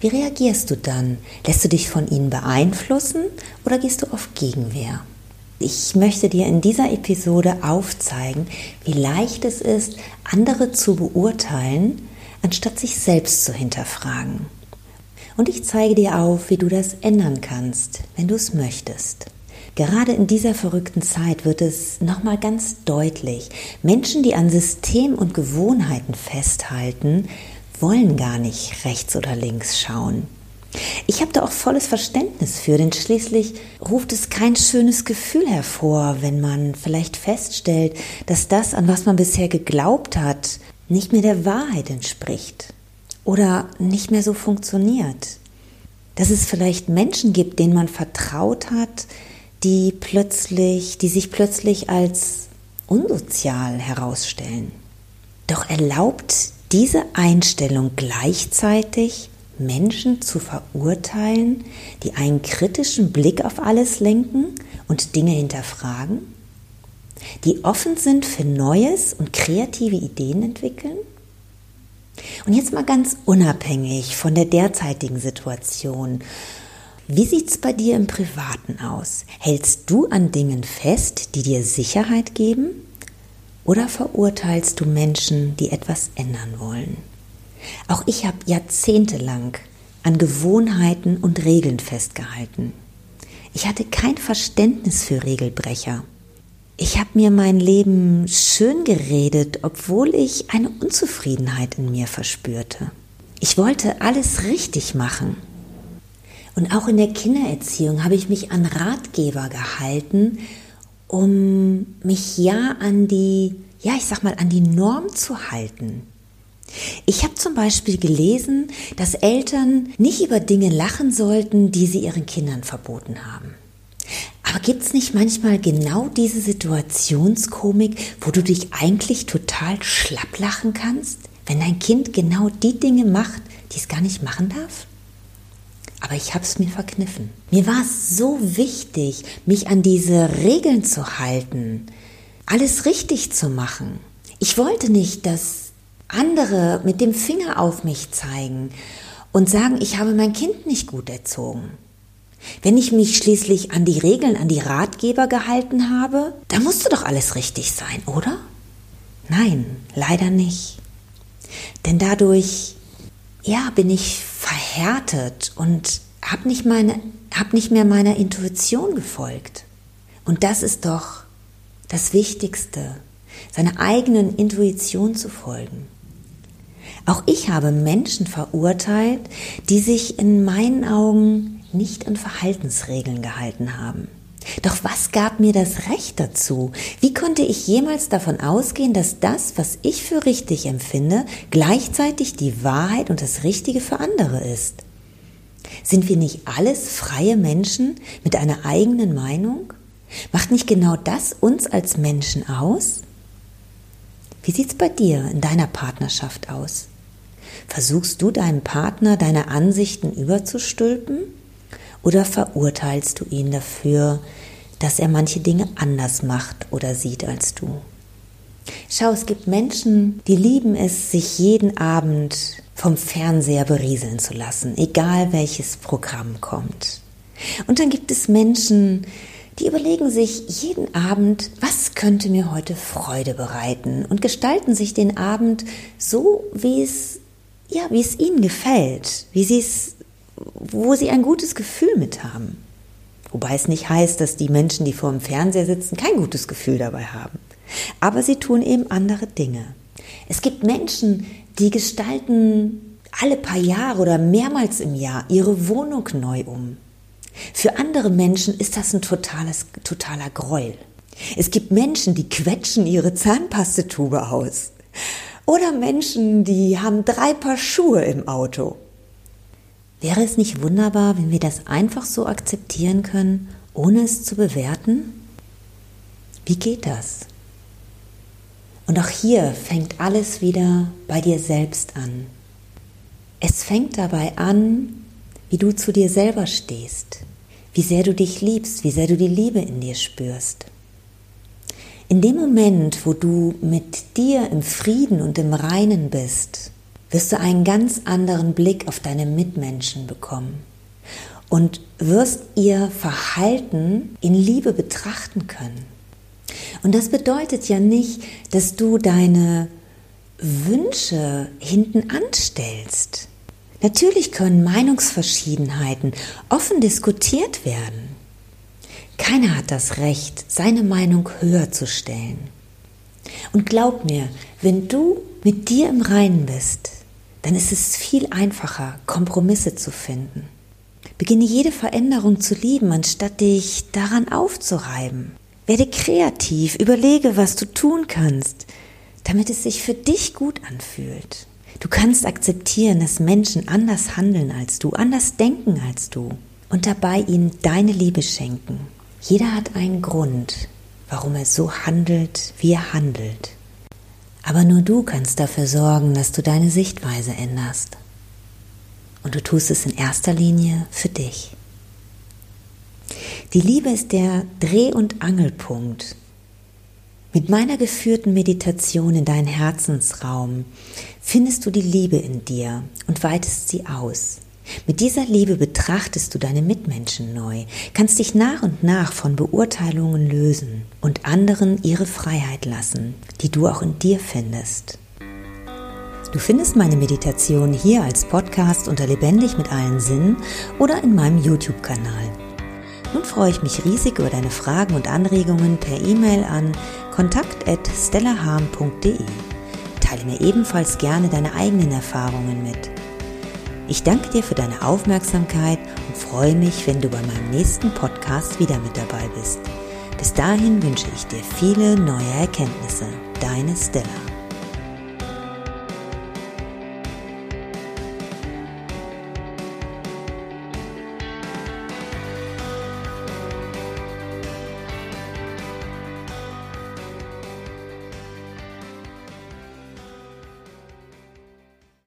Wie reagierst du dann? Lässt du dich von ihnen beeinflussen oder gehst du auf Gegenwehr? Ich möchte dir in dieser Episode aufzeigen, wie leicht es ist, andere zu beurteilen, anstatt sich selbst zu hinterfragen. Und ich zeige dir auf, wie du das ändern kannst, wenn du es möchtest. Gerade in dieser verrückten Zeit wird es nochmal ganz deutlich. Menschen, die an System und Gewohnheiten festhalten, wollen gar nicht rechts oder links schauen. Ich habe da auch volles Verständnis für, denn schließlich ruft es kein schönes Gefühl hervor, wenn man vielleicht feststellt, dass das, an was man bisher geglaubt hat, nicht mehr der Wahrheit entspricht oder nicht mehr so funktioniert. Dass es vielleicht Menschen gibt, denen man vertraut hat, die plötzlich, die sich plötzlich als unsozial herausstellen. Doch erlaubt diese Einstellung gleichzeitig Menschen zu verurteilen, die einen kritischen Blick auf alles lenken und Dinge hinterfragen, die offen sind für Neues und kreative Ideen entwickeln? Und jetzt mal ganz unabhängig von der derzeitigen Situation. Wie sieht es bei dir im Privaten aus? Hältst du an Dingen fest, die dir Sicherheit geben? Oder verurteilst du Menschen, die etwas ändern wollen? Auch ich habe jahrzehntelang an Gewohnheiten und Regeln festgehalten. Ich hatte kein Verständnis für Regelbrecher. Ich habe mir mein Leben schön geredet, obwohl ich eine Unzufriedenheit in mir verspürte. Ich wollte alles richtig machen. Und auch in der Kindererziehung habe ich mich an Ratgeber gehalten um mich ja an die, ja, ich sag mal, an die Norm zu halten. Ich habe zum Beispiel gelesen, dass Eltern nicht über Dinge lachen sollten, die sie ihren Kindern verboten haben. Aber gibt es nicht manchmal genau diese Situationskomik, wo du dich eigentlich total schlapp lachen kannst, wenn dein Kind genau die Dinge macht, die es gar nicht machen darf? Aber ich habe es mir verkniffen. Mir war es so wichtig, mich an diese Regeln zu halten, alles richtig zu machen. Ich wollte nicht, dass andere mit dem Finger auf mich zeigen und sagen, ich habe mein Kind nicht gut erzogen. Wenn ich mich schließlich an die Regeln, an die Ratgeber gehalten habe, dann musste doch alles richtig sein, oder? Nein, leider nicht. Denn dadurch, ja, bin ich verhärtet und habe nicht, hab nicht mehr meiner Intuition gefolgt. Und das ist doch das Wichtigste, seiner eigenen Intuition zu folgen. Auch ich habe Menschen verurteilt, die sich in meinen Augen nicht an Verhaltensregeln gehalten haben. Doch was gab mir das Recht dazu? Wie konnte ich jemals davon ausgehen, dass das, was ich für richtig empfinde, gleichzeitig die Wahrheit und das Richtige für andere ist? Sind wir nicht alles freie Menschen mit einer eigenen Meinung? Macht nicht genau das uns als Menschen aus? Wie sieht's bei dir in deiner Partnerschaft aus? Versuchst du deinem Partner deine Ansichten überzustülpen oder verurteilst du ihn dafür, dass er manche Dinge anders macht oder sieht als du? Schau, es gibt Menschen, die lieben es, sich jeden Abend vom Fernseher berieseln zu lassen, egal welches Programm kommt. Und dann gibt es Menschen, die überlegen sich jeden Abend, was könnte mir heute Freude bereiten und gestalten sich den Abend so, wie es, ja, wie es ihnen gefällt, wie sie es, wo sie ein gutes Gefühl mit haben. Wobei es nicht heißt, dass die Menschen, die vor dem Fernseher sitzen, kein gutes Gefühl dabei haben. Aber sie tun eben andere Dinge. Es gibt Menschen, die gestalten alle paar Jahre oder mehrmals im Jahr ihre Wohnung neu um. Für andere Menschen ist das ein totales, totaler Gräuel. Es gibt Menschen, die quetschen ihre Zahnpastetube aus. Oder Menschen, die haben drei Paar Schuhe im Auto. Wäre es nicht wunderbar, wenn wir das einfach so akzeptieren können, ohne es zu bewerten? Wie geht das? Und auch hier fängt alles wieder bei dir selbst an. Es fängt dabei an, wie du zu dir selber stehst, wie sehr du dich liebst, wie sehr du die Liebe in dir spürst. In dem Moment, wo du mit dir im Frieden und im Reinen bist, wirst du einen ganz anderen Blick auf deine Mitmenschen bekommen und wirst ihr Verhalten in Liebe betrachten können. Und das bedeutet ja nicht, dass du deine Wünsche hinten anstellst. Natürlich können Meinungsverschiedenheiten offen diskutiert werden. Keiner hat das Recht, seine Meinung höher zu stellen. Und glaub mir, wenn du mit dir im Reinen bist, dann ist es viel einfacher, Kompromisse zu finden. Beginne jede Veränderung zu lieben, anstatt dich daran aufzureiben. Werde kreativ, überlege, was du tun kannst, damit es sich für dich gut anfühlt. Du kannst akzeptieren, dass Menschen anders handeln als du, anders denken als du und dabei ihnen deine Liebe schenken. Jeder hat einen Grund, warum er so handelt, wie er handelt. Aber nur du kannst dafür sorgen, dass du deine Sichtweise änderst. Und du tust es in erster Linie für dich. Die Liebe ist der Dreh- und Angelpunkt mit meiner geführten Meditation in deinen Herzensraum findest du die Liebe in dir und weitest sie aus. Mit dieser Liebe betrachtest du deine Mitmenschen neu, kannst dich nach und nach von Beurteilungen lösen und anderen ihre Freiheit lassen, die du auch in dir findest. Du findest meine Meditation hier als Podcast unter Lebendig mit allen Sinnen oder in meinem YouTube-Kanal. Nun freue ich mich riesig über deine Fragen und Anregungen per E-Mail an kontakt.stellaham.de. Teile mir ebenfalls gerne deine eigenen Erfahrungen mit. Ich danke dir für deine Aufmerksamkeit und freue mich, wenn du bei meinem nächsten Podcast wieder mit dabei bist. Bis dahin wünsche ich dir viele neue Erkenntnisse. Deine Stella.